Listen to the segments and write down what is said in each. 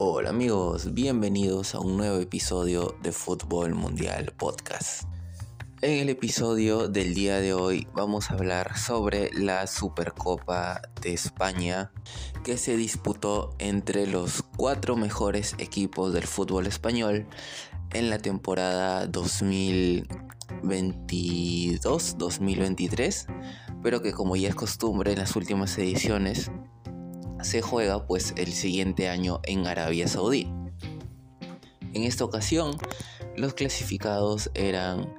Hola amigos, bienvenidos a un nuevo episodio de Fútbol Mundial Podcast. En el episodio del día de hoy vamos a hablar sobre la Supercopa de España que se disputó entre los cuatro mejores equipos del fútbol español en la temporada 2022-2023, pero que como ya es costumbre en las últimas ediciones se juega pues el siguiente año en Arabia Saudí. En esta ocasión, los clasificados eran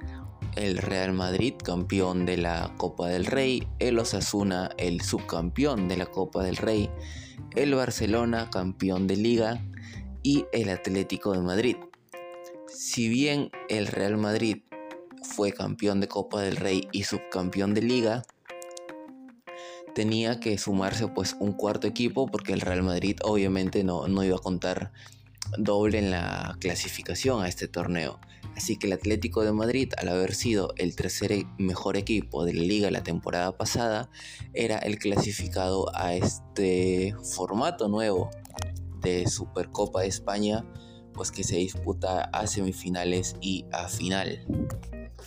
el Real Madrid, campeón de la Copa del Rey, el Osasuna, el subcampeón de la Copa del Rey, el Barcelona, campeón de liga, y el Atlético de Madrid. Si bien el Real Madrid fue campeón de Copa del Rey y subcampeón de liga, tenía que sumarse pues un cuarto equipo porque el Real Madrid obviamente no, no iba a contar doble en la clasificación a este torneo. Así que el Atlético de Madrid, al haber sido el tercer e, mejor equipo de la liga la temporada pasada, era el clasificado a este formato nuevo de Supercopa de España, pues que se disputa a semifinales y a final.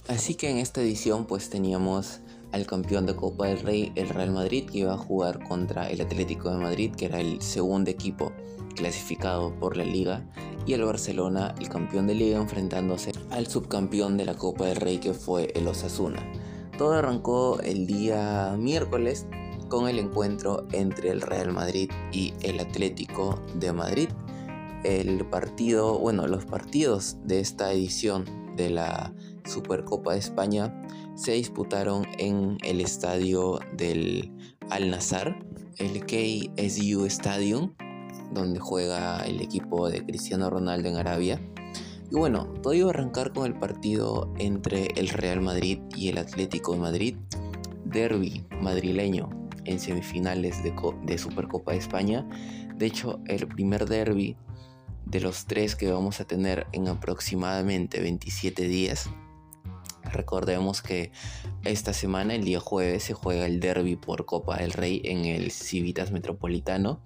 Así que en esta edición pues teníamos al campeón de Copa del Rey, el Real Madrid, que iba a jugar contra el Atlético de Madrid, que era el segundo equipo clasificado por la liga, y el Barcelona, el campeón de liga, enfrentándose al subcampeón de la Copa del Rey, que fue el Osasuna. Todo arrancó el día miércoles con el encuentro entre el Real Madrid y el Atlético de Madrid. El partido, bueno, los partidos de esta edición de la Supercopa de España se disputaron en el estadio del Al Nazar, el KSU Stadium, donde juega el equipo de Cristiano Ronaldo en Arabia. Y bueno, todo a arrancar con el partido entre el Real Madrid y el Atlético de Madrid, derby madrileño en semifinales de, de Supercopa de España. De hecho, el primer derby de los tres que vamos a tener en aproximadamente 27 días Recordemos que esta semana, el día jueves, se juega el derby por Copa del Rey en el Civitas Metropolitano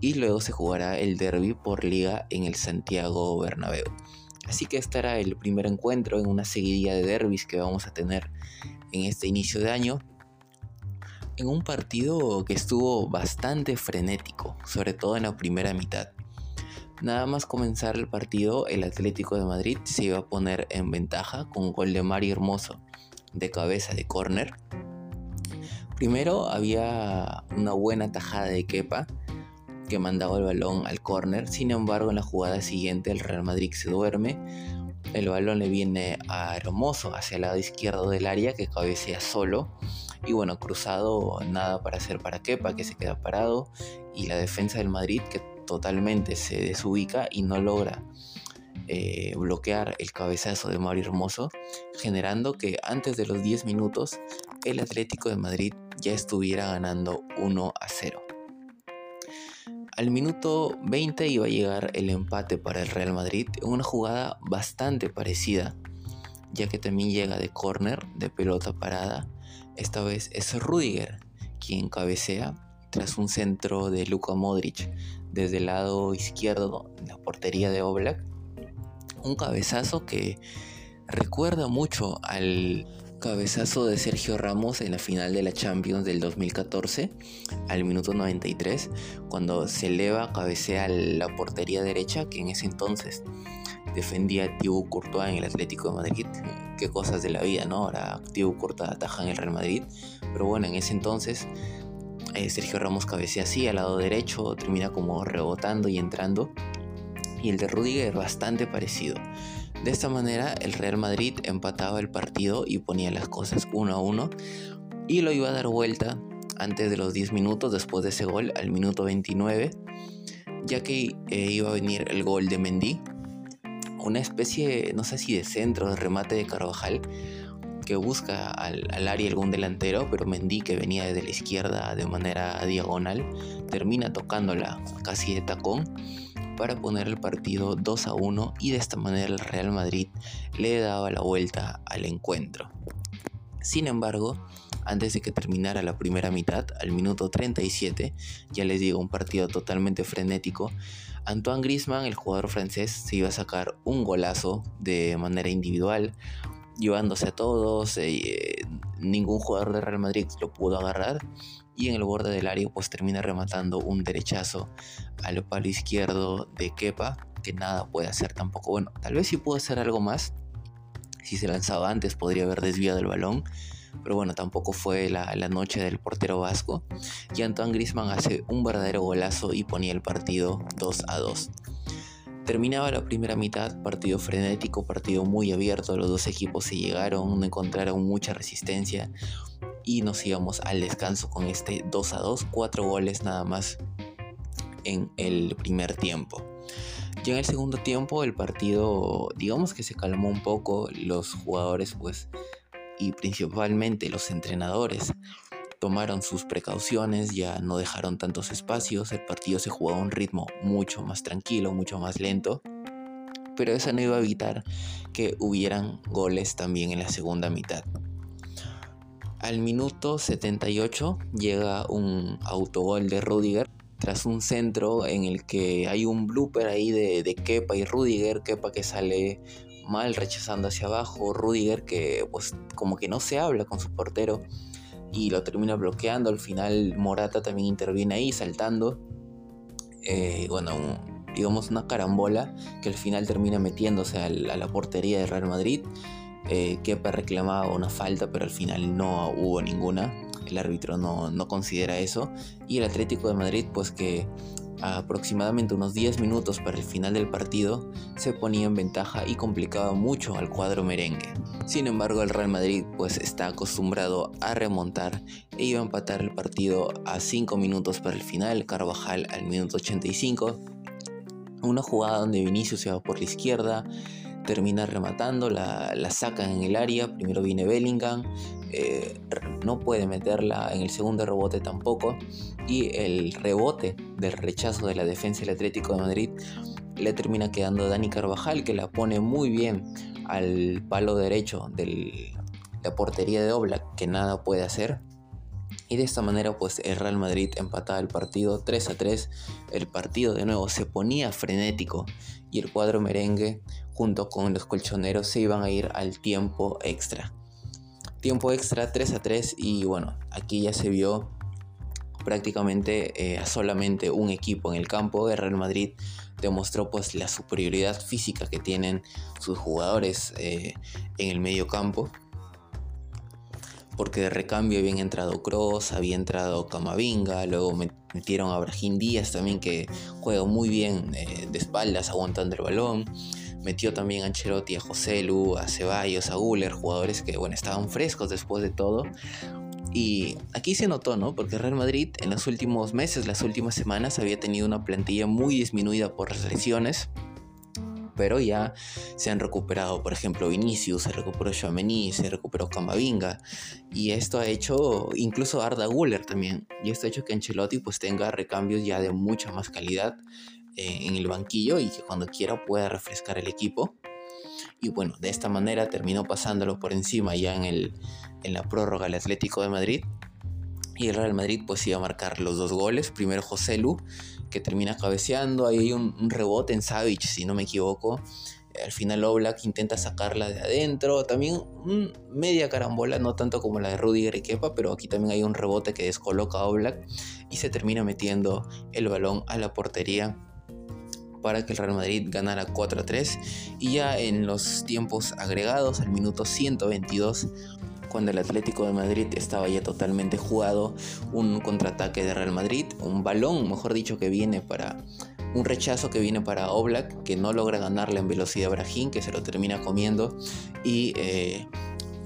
y luego se jugará el derby por liga en el Santiago Bernabéu. Así que estará el primer encuentro en una seguidilla de derbis que vamos a tener en este inicio de año. En un partido que estuvo bastante frenético, sobre todo en la primera mitad. Nada más comenzar el partido, el Atlético de Madrid se iba a poner en ventaja con un gol de Mario Hermoso de cabeza de córner. Primero había una buena tajada de Kepa que mandaba el balón al córner. Sin embargo, en la jugada siguiente el Real Madrid se duerme. El balón le viene a Hermoso hacia el lado izquierdo del área que cabecea solo. Y bueno, cruzado nada para hacer para Kepa que se queda parado. Y la defensa del Madrid que totalmente se desubica y no logra eh, bloquear el cabezazo de Mario Hermoso, generando que antes de los 10 minutos el Atlético de Madrid ya estuviera ganando 1 a 0. Al minuto 20 iba a llegar el empate para el Real Madrid en una jugada bastante parecida, ya que también llega de córner, de pelota parada. Esta vez es Rudiger quien cabecea tras un centro de Luka Modric desde el lado izquierdo, la portería de Oblak. Un cabezazo que recuerda mucho al cabezazo de Sergio Ramos en la final de la Champions del 2014, al minuto 93, cuando se eleva, cabecea la portería derecha, que en ese entonces defendía a Thibaut Courtois en el Atlético de Madrid. Qué cosas de la vida, ¿no? Ahora Thibaut Courtois ataja en el Real Madrid, pero bueno, en ese entonces eh, Sergio Ramos cabecea así al lado derecho, termina como rebotando y entrando. Y el de Rudiger bastante parecido. De esta manera el Real Madrid empataba el partido y ponía las cosas uno a uno y lo iba a dar vuelta antes de los 10 minutos después de ese gol al minuto 29 ya que eh, iba a venir el gol de Mendy una especie no sé si de centro de remate de Carvajal busca al, área algún delantero, pero Mendy que venía desde la izquierda de manera diagonal, termina tocándola casi de tacón para poner el partido 2 a 1 y de esta manera el Real Madrid le daba la vuelta al encuentro. Sin embargo, antes de que terminara la primera mitad, al minuto 37, ya les digo, un partido totalmente frenético, Antoine Griezmann, el jugador francés, se iba a sacar un golazo de manera individual, llevándose a todos, eh, ningún jugador de Real Madrid lo pudo agarrar y en el borde del área pues termina rematando un derechazo al palo izquierdo de Kepa, que nada puede hacer tampoco. Bueno, tal vez sí pudo hacer algo más. Si se lanzaba antes podría haber desviado el balón, pero bueno, tampoco fue la, la, noche del portero vasco. Y Antoine Grisman hace un verdadero golazo y ponía el partido 2 a 2. Terminaba la primera mitad, partido frenético, partido muy abierto, los dos equipos se llegaron, encontraron mucha resistencia y nos íbamos al descanso con este 2 a 2, 4 goles nada más en el primer tiempo. Ya en el segundo tiempo el partido digamos que se calmó un poco, los jugadores pues y principalmente los entrenadores tomaron sus precauciones, ya no dejaron tantos espacios, el partido se jugó a un ritmo mucho más tranquilo, mucho más lento, pero eso no iba a evitar que hubieran goles también en la segunda mitad. Al minuto 78 llega un autogol de Rudiger tras un centro en el que hay un blooper ahí de, de Kepa y Rudiger, Kepa que sale mal rechazando hacia abajo, Rudiger que pues como que no se habla con su portero y lo termina bloqueando. Al final Morata también interviene ahí saltando. Eh, bueno, digamos una carambola que al final termina metiéndose a la, portería de Real Madrid. Eh, Kepa reclamaba una falta, pero al final no hubo ninguna. El árbitro no, no considera eso. Y el Atlético de Madrid, pues que aproximadamente unos 10 minutos para el final del partido, se ponía en ventaja y complicaba mucho al cuadro merengue. Sin embargo, el Real Madrid pues está acostumbrado a remontar e iba a empatar el partido a 5 minutos para el final, Carvajal al minuto 85. Una jugada donde Vinicius se va por la izquierda, termina rematando, la, la sacan en el área, primero viene Bellingham, eh, no puede meterla en el segundo rebote tampoco. Y el rebote del rechazo de la defensa del Atlético de Madrid le termina quedando a Dani Carvajal que la pone muy bien al palo derecho de la portería de Oblak que nada puede hacer. Y de esta manera pues el Real Madrid empataba el partido 3 a 3 el partido de nuevo se ponía frenético y el cuadro merengue junto con los colchoneros se iban a ir al tiempo extra tiempo extra 3 a 3 y bueno, aquí ya se vio prácticamente eh, solamente un equipo en el campo. El Real Madrid demostró pues la superioridad física que tienen sus jugadores eh, en el medio campo. Porque de recambio habían entrado Cross, había entrado Camavinga, luego metieron a Brahim Díaz también que juega muy bien eh, de espaldas aguantando el balón. Metió también a Ancelotti, a José Lu, a Ceballos, a Guller, jugadores que bueno, estaban frescos después de todo. Y aquí se notó, ¿no? Porque Real Madrid en los últimos meses, las últimas semanas, había tenido una plantilla muy disminuida por las lesiones. Pero ya se han recuperado, por ejemplo, Vinicius, se recuperó Chouameni, se recuperó Camavinga. Y esto ha hecho, incluso Arda Guller también. Y esto ha hecho que Ancelotti pues tenga recambios ya de mucha más calidad eh, en el banquillo y que cuando quiera pueda refrescar el equipo. Y bueno, de esta manera terminó pasándolo por encima ya en, el, en la prórroga el Atlético de Madrid. Y el Real Madrid pues iba a marcar los dos goles. Primero José Lu, que termina cabeceando. Ahí hay un, rebote en Savic, si no me equivoco. Al final Oblak intenta sacarla de adentro. También media carambola, no tanto como la de Rudiger y pero aquí también hay un rebote que descoloca a Oblak y se termina metiendo el balón a la portería para que el Real Madrid ganara 4 a 3 y ya en los tiempos agregados al minuto 122 cuando el Atlético de Madrid estaba ya totalmente jugado, un contraataque de Real Madrid, un balón, mejor dicho, que viene para un rechazo que viene para Oblak, que no logra ganarle en velocidad a Brahim, que se lo termina comiendo, y eh,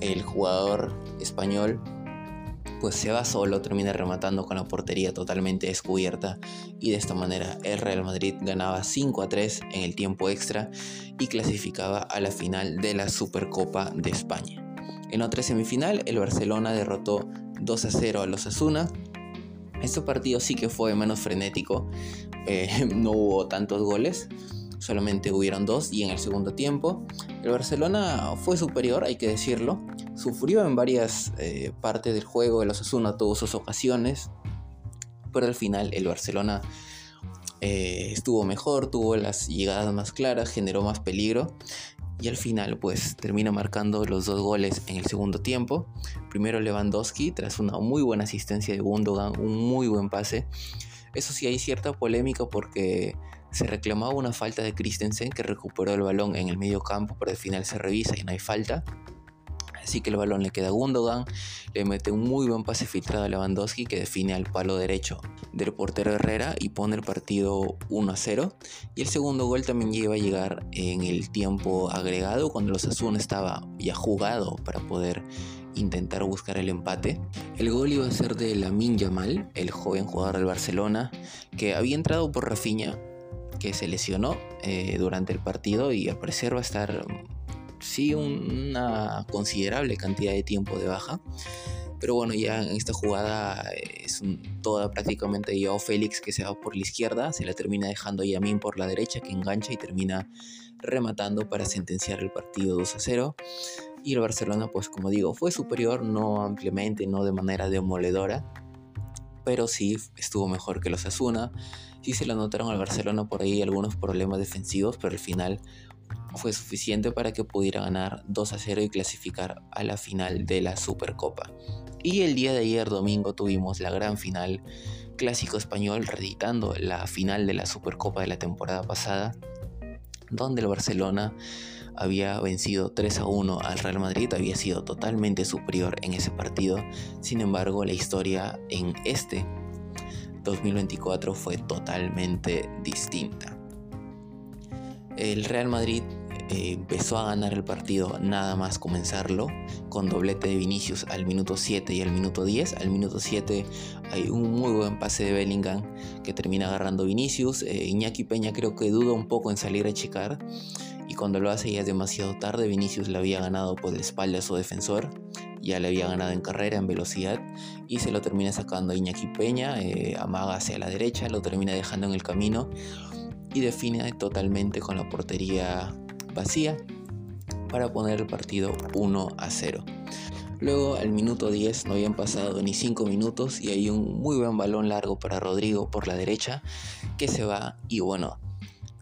el jugador español pues se va solo, termina rematando con la portería totalmente descubierta y de esta manera el Real Madrid ganaba 5 a 3 en el tiempo extra y clasificaba a la final de la Supercopa de España. En otra semifinal el Barcelona derrotó 2 a 0 a los Asuna. Este partido sí que fue menos frenético, eh, no hubo tantos goles, solamente hubieron dos y en el segundo tiempo el Barcelona fue superior, hay que decirlo, sufrió en varias eh, partes del juego, el Osasuna tuvo sus ocasiones, pero al final el Barcelona eh, estuvo mejor, tuvo las llegadas más claras, generó más peligro y al final pues termina marcando los dos goles en el segundo tiempo. Primero Lewandowski tras una muy buena asistencia de Gundogan, un muy buen pase. Eso sí hay cierta polémica porque se reclamaba una falta de Christensen que recuperó el balón en el medio campo, pero al final se revisa y no hay falta. Así que el balón le queda a Gundogan, le mete un muy buen pase filtrado a Lewandowski que define al palo derecho del portero Herrera y pone el partido 1 a 0. Y el segundo gol también iba a llegar en el tiempo agregado cuando los Asuna estaba ya jugado para poder intentar buscar el empate. El gol iba a ser de Lamin Yamal, el joven jugador del Barcelona, que había entrado por Rafinha, que se lesionó eh, durante el partido y al parecer va a estar sí una considerable cantidad de tiempo de baja. Pero bueno, ya en esta jugada es toda prácticamente Joao Félix que se va por la izquierda, se la termina dejando Yamin por la derecha que engancha y termina rematando para sentenciar el partido 2 a 0. Y el Barcelona, pues como digo, fue superior, no ampliamente, no de manera demoledora, pero sí estuvo mejor que los Asuna. Sí se lo notaron al Barcelona por ahí algunos problemas defensivos, pero al final fue suficiente para que pudiera ganar 2 a 0 y clasificar a la final de la Supercopa. Y el día de ayer domingo tuvimos la gran final clásico español reeditando la final de la Supercopa de la temporada pasada, donde el Barcelona había vencido 3 a 1 al Real Madrid, había sido totalmente superior en ese partido. Sin embargo, la historia en este 2024 fue totalmente distinta. El Real Madrid eh, empezó a ganar el partido nada más comenzarlo, con doblete de Vinicius al minuto 7 y al minuto 10. Al minuto 7 hay un muy buen pase de Bellingham que termina agarrando Vinicius. Eh, Iñaki Peña creo que duda un poco en salir a checar y cuando lo hace ya es demasiado tarde. Vinicius le había ganado por la espalda a su defensor, ya le había ganado en carrera, en velocidad y se lo termina sacando Iñaki Peña, eh, amaga hacia la derecha, lo termina dejando en el camino y define totalmente con la portería vacía para poner el partido 1 a 0. Luego al minuto 10 no habían pasado ni 5 minutos y hay un muy buen balón largo para Rodrigo por la derecha que se va y bueno,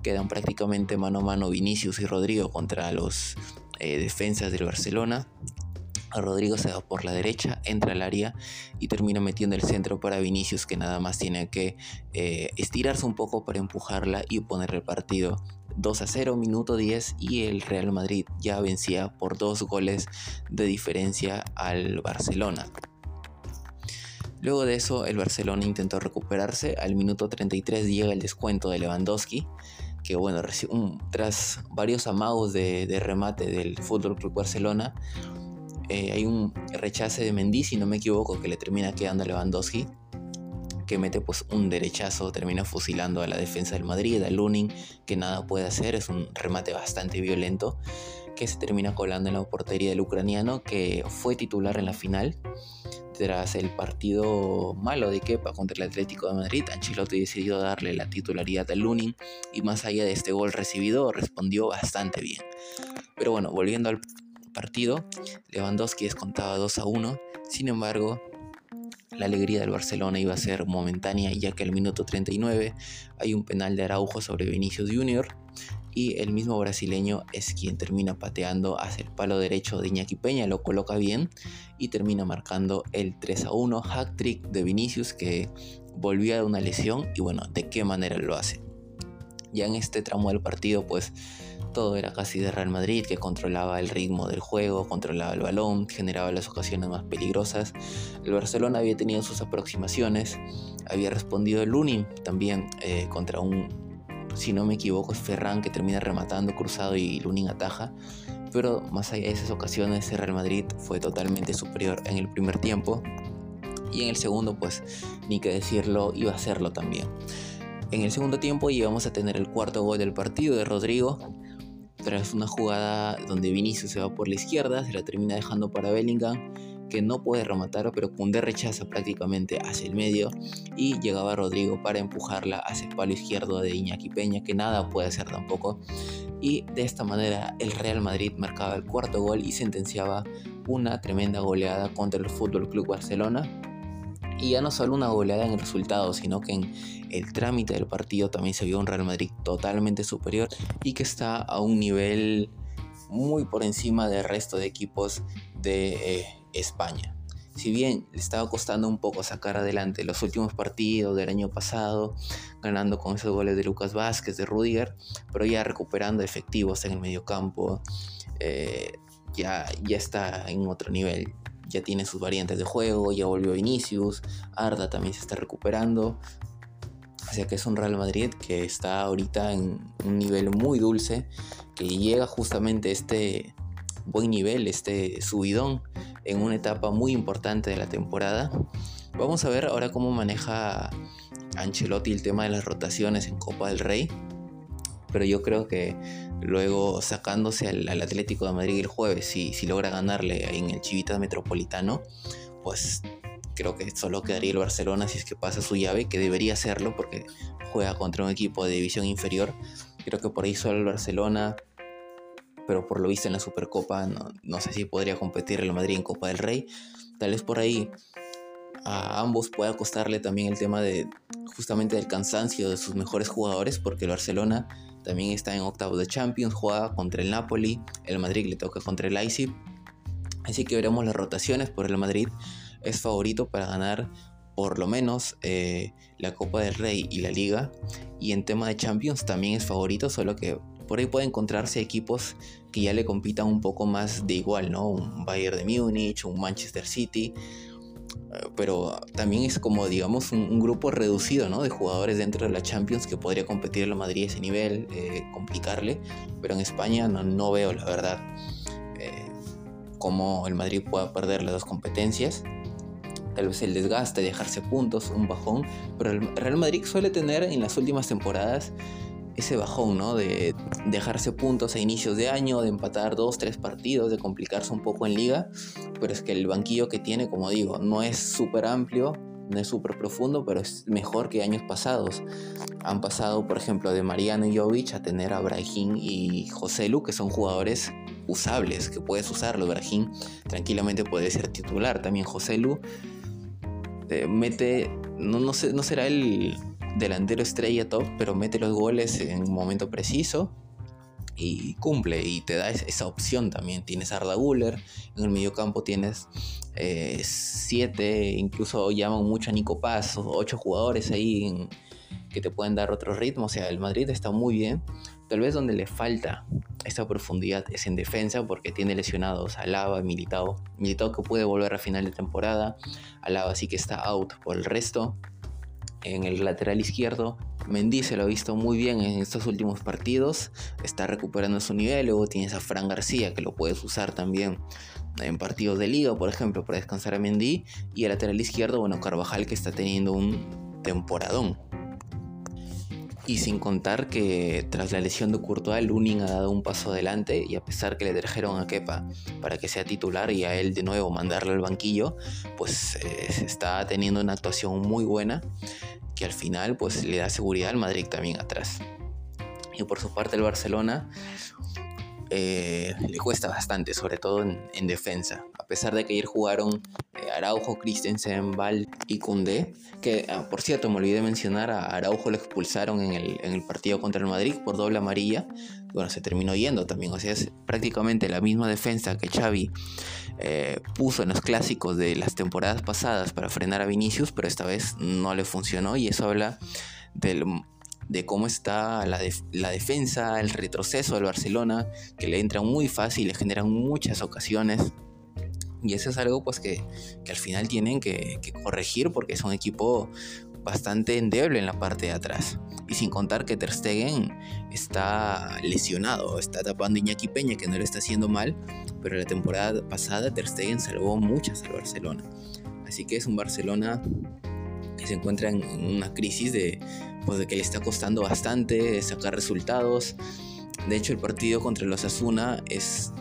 quedan prácticamente mano a mano Vinicius y Rodrigo contra los eh, defensas del Barcelona Rodrigo se va por la derecha, entra al área y termina metiendo el centro para Vinicius que nada más tiene que eh, estirarse un poco para empujarla y poner el partido 2 a 0, minuto 10 y el Real Madrid ya vencía por dos goles de diferencia al Barcelona. Luego de eso el Barcelona intentó recuperarse, al minuto 33 llega el descuento de Lewandowski que bueno, tras varios amagos de, de remate del Fútbol Club Barcelona, eh, hay un rechace de Mendy, si no me equivoco, que le termina quedando a Lewandowski, que mete pues un derechazo, termina fusilando a la defensa del Madrid, a Lunin, que nada puede hacer, es un remate bastante violento, que se termina colando en la portería del ucraniano, que fue titular en la final. Tras el partido malo de Kepa contra el Atlético de Madrid, Ancelotti decidió darle la titularidad a Lunin y más allá de este gol recibido, respondió bastante bien. Pero bueno, volviendo al partido, Lewandowski descontaba 2 a 1, sin embargo, la alegría del Barcelona iba a ser momentánea ya que al minuto 39 hay un penal de Araujo sobre Vinicius Jr. y el mismo brasileño es quien termina pateando hacia el palo derecho de Iñaki Peña, lo coloca bien y termina marcando el 3 a 1 hack trick de Vinicius que volvía de una lesión y bueno, de qué manera lo hace. Ya en este tramo del partido pues todo era casi de Real Madrid, que controlaba el ritmo del juego, controlaba el balón, generaba las ocasiones más peligrosas. El Barcelona había tenido sus aproximaciones, había respondido el también eh, contra un, si no me equivoco, es Ferran que termina rematando cruzado y Lunin ataja. Pero más allá de esas ocasiones, el Real Madrid fue totalmente superior en el primer tiempo. Y en el segundo, pues ni que decirlo, iba a hacerlo también. En el segundo tiempo íbamos a tener el cuarto gol del partido de Rodrigo, tras una jugada donde Vinicius se va por la izquierda, se la termina dejando para Bellingham, que no puede rematar, pero Koundé rechaza prácticamente hacia el medio y llegaba Rodrigo para empujarla hacia el palo izquierdo de Iñaki Peña, que nada puede hacer tampoco. Y de esta manera el Real Madrid marcaba el cuarto gol y sentenciaba una tremenda goleada contra el Fútbol Club Barcelona Y ya no solo una goleada en el resultado, sino que en el trámite del partido también se vio un Real Madrid totalmente superior y que está a un nivel muy por encima del resto de equipos de eh, España. Si bien le estaba costando un poco sacar adelante los últimos partidos del año pasado, ganando con esos goles de Lucas Vázquez, de Rudiger, pero ya recuperando efectivos en el mediocampo, eh, ya, ya está en otro nivel. Ya tiene sus variantes de juego, ya volvió Vinicius, Arda también se está recuperando. Así que es un Real Madrid que está ahorita en un nivel muy dulce, que llega justamente este buen nivel, este subidón en una etapa muy importante de la temporada. Vamos a ver ahora cómo maneja Ancelotti el tema de las rotaciones en Copa del Rey. Pero yo creo que luego sacándose al, Atlético de Madrid el jueves, si, si logra ganarle en el Chivita Metropolitano, pues creo que solo quedaría el Barcelona si es que pasa su llave, que debería hacerlo porque juega contra un equipo de división inferior. Creo que por ahí solo el Barcelona pero por lo visto en la Supercopa no, sé si podría competir el Madrid en Copa del Rey. Tal vez por ahí a ambos pueda costarle también el tema de justamente del cansancio de sus mejores jugadores, porque el Barcelona también está en octavos de Champions, juega contra el Napoli, el Madrid le toca contra el Leipzig. Así que veremos las rotaciones, por el Madrid es favorito para ganar por lo menos eh, la Copa del Rey y la Liga. Y en tema de Champions también es favorito, solo que por ahí puede encontrarse equipos que ya le compitan un poco más de igual, ¿no? Un Bayern de Múnich, un Manchester City, pero también es como, digamos, un, grupo reducido, ¿no? De jugadores dentro de la Champions que podría competir en la Madrid a ese nivel, eh, complicarle, pero en España no, veo, la verdad, eh, cómo el Madrid pueda perder las dos competencias tal vez el desgaste, dejarse puntos, un bajón, pero el Real Madrid suele tener en las últimas temporadas ese bajón, ¿no? De dejarse puntos a inicios de año, de empatar dos, tres partidos, de complicarse un poco en liga, pero es que el banquillo que tiene, como digo, no es súper amplio, no es súper profundo, pero es mejor que años pasados. Han pasado, por ejemplo, de Mariano Jovic a tener a Brahim y José Lu, que son jugadores usables, que puedes usarlo. Brahim tranquilamente puede ser titular. También José Lu eh, mete, no, no, sé, no será el delantero estrella top, pero mete los goles en un momento preciso y cumple y te da esa opción también. Tienes a Arda Guller, en el mediocampo tienes eh, siete, incluso llaman mucho a Nico Paz, ocho jugadores ahí que te pueden dar otro ritmo. O sea, el Madrid está muy bien. Tal vez donde le falta esta profundidad es en defensa porque tiene lesionados a Lava Militao. Militao que puede volver a final de temporada. Alaba sí que está out por el resto en el lateral izquierdo. Mendy se lo ha visto muy bien en estos últimos partidos, está recuperando su nivel. Luego tienes a Fran García que lo puedes usar también en partidos de liga, por ejemplo, para descansar a Mendy. Y el lateral izquierdo, bueno, Carvajal que está teniendo un temporadón. Y sin contar que tras la lesión de Courtois, Lunin ha dado un paso adelante y a pesar que le trajeron a Kepa para que sea titular y a él de nuevo mandarle al banquillo, pues eh, está teniendo una actuación muy buena que al final pues le da seguridad al Madrid también atrás. Y por su parte el Barcelona eh, le cuesta bastante, sobre todo en, defensa. A pesar de que ayer jugaron Araujo, Christensen, Val y Koundé, que ah, por cierto me olvidé mencionar, a Araujo lo expulsaron en el, partido contra el Madrid por doble amarilla. Bueno, se terminó yendo también, o sea, es prácticamente la misma defensa que Xavi eh, puso en los clásicos de las temporadas pasadas para frenar a Vinicius, pero esta vez no le funcionó y eso habla de cómo está la, defensa, el retroceso del Barcelona, que le entran muy fácil, le generan muchas ocasiones. Y eso es algo pues que, al final tienen que, corregir porque es un equipo bastante endeble en la parte de atrás. Y sin contar que Ter Stegen está lesionado, está tapando Iñaki Peña que no le está haciendo mal, pero la temporada pasada Ter Stegen salvó muchas al Barcelona. Así que es un Barcelona que se encuentra en una crisis de pues de que le está costando bastante sacar resultados. De hecho, el partido contra los Asuna es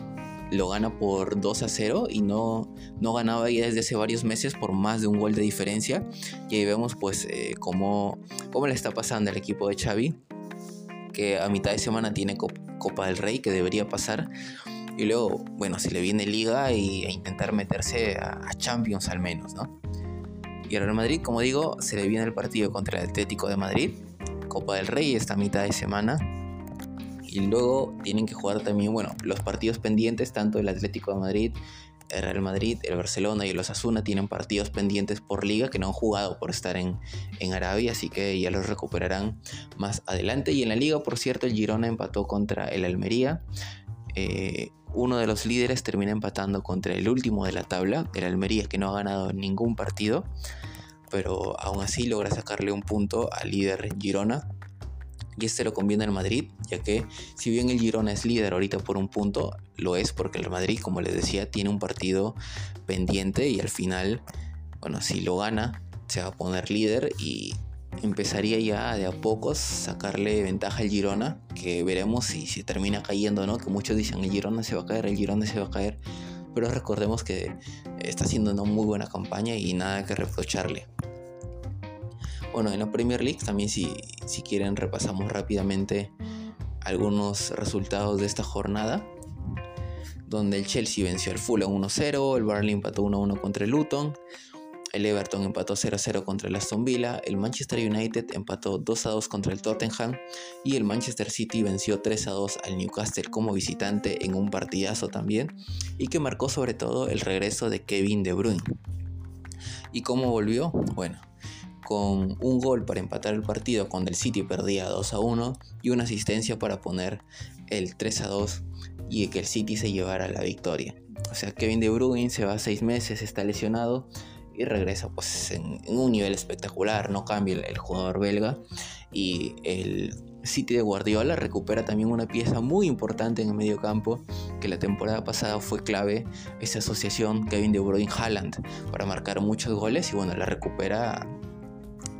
lo gana por 2 a 0 y no, no ganaba ya desde hace varios meses por más de un gol de diferencia. Y ahí vemos pues eh, cómo, cómo, le está pasando al equipo de Xavi, que a mitad de semana tiene Copa del Rey que debería pasar. Y luego, bueno, si le viene Liga y a intentar meterse a, a Champions al menos, ¿no? Y al Real Madrid, como digo, se le viene el partido contra el Atlético de Madrid, Copa del Rey esta mitad de semana. Y luego tienen que jugar también, bueno, los partidos pendientes, tanto el Atlético de Madrid, el Real Madrid, el Barcelona y el Osasuna tienen partidos pendientes por liga que no han jugado por estar en, en Arabia, así que ya los recuperarán más adelante. Y en la liga, por cierto, el Girona empató contra el Almería. Eh, uno de los líderes termina empatando contra el último de la tabla, el Almería, que no ha ganado ningún partido, pero aún así logra sacarle un punto al líder Girona. Y este lo conviene al Madrid, ya que si bien el Girona es líder ahorita por un punto, lo es porque el Madrid, como les decía, tiene un partido pendiente y al final, bueno, si lo gana, se va a poner líder y empezaría ya de a pocos sacarle ventaja al Girona, que veremos si se termina cayendo no, que muchos dicen el Girona se va a caer, el Girona se va a caer, pero recordemos que está haciendo una muy buena campaña y nada que reprocharle. Bueno, en la Premier League también si, si quieren repasamos rápidamente algunos resultados de esta jornada donde el Chelsea venció al Fulham 1-0, el Burnley empató 1-1 contra el Luton, el Everton empató 0-0 contra el Aston Villa, el Manchester United empató 2-2 contra el Tottenham y el Manchester City venció 3-2 al Newcastle como visitante en un partidazo también y que marcó sobre todo el regreso de Kevin De Bruyne. ¿Y cómo volvió? Bueno, con un gol para empatar el partido cuando el City perdía 2 1 y una asistencia para poner el 3 2 y que el City se llevara la victoria. O sea, Kevin De Bruyne se va 6 meses, está lesionado y regresa pues en, un nivel espectacular, no cambia el, jugador belga y el City de Guardiola recupera también una pieza muy importante en el medio campo que la temporada pasada fue clave esa asociación Kevin De Bruyne Haaland para marcar muchos goles y bueno la recupera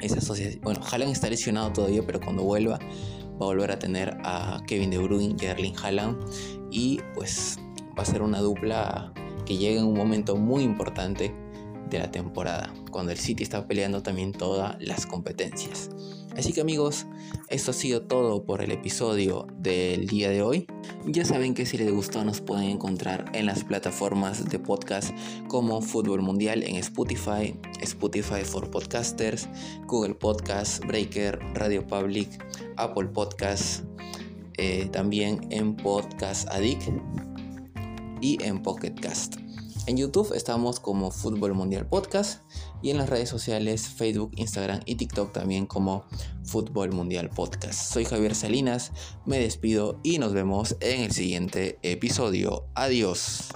esa bueno Haaland está lesionado todavía pero cuando vuelva va a volver a tener a Kevin De Bruyne y Erling Haaland y pues va a ser una dupla que llega en un momento muy importante de la temporada, cuando el City está peleando también todas las competencias. Así que amigos, esto ha sido todo por el episodio del día de hoy. Ya saben que si les gustó nos pueden encontrar en las plataformas de podcast como Fútbol Mundial en Spotify, Spotify for Podcasters, Google Podcast, Breaker, Radio Public, Apple Podcast, eh, también en Podcast Addict y en Pocket Cast. En YouTube estamos como Fútbol Mundial Podcast y en las redes sociales Facebook, Instagram y TikTok también como Fútbol Mundial Podcast. Soy Javier Salinas, me despido y nos vemos en el siguiente episodio. Adiós.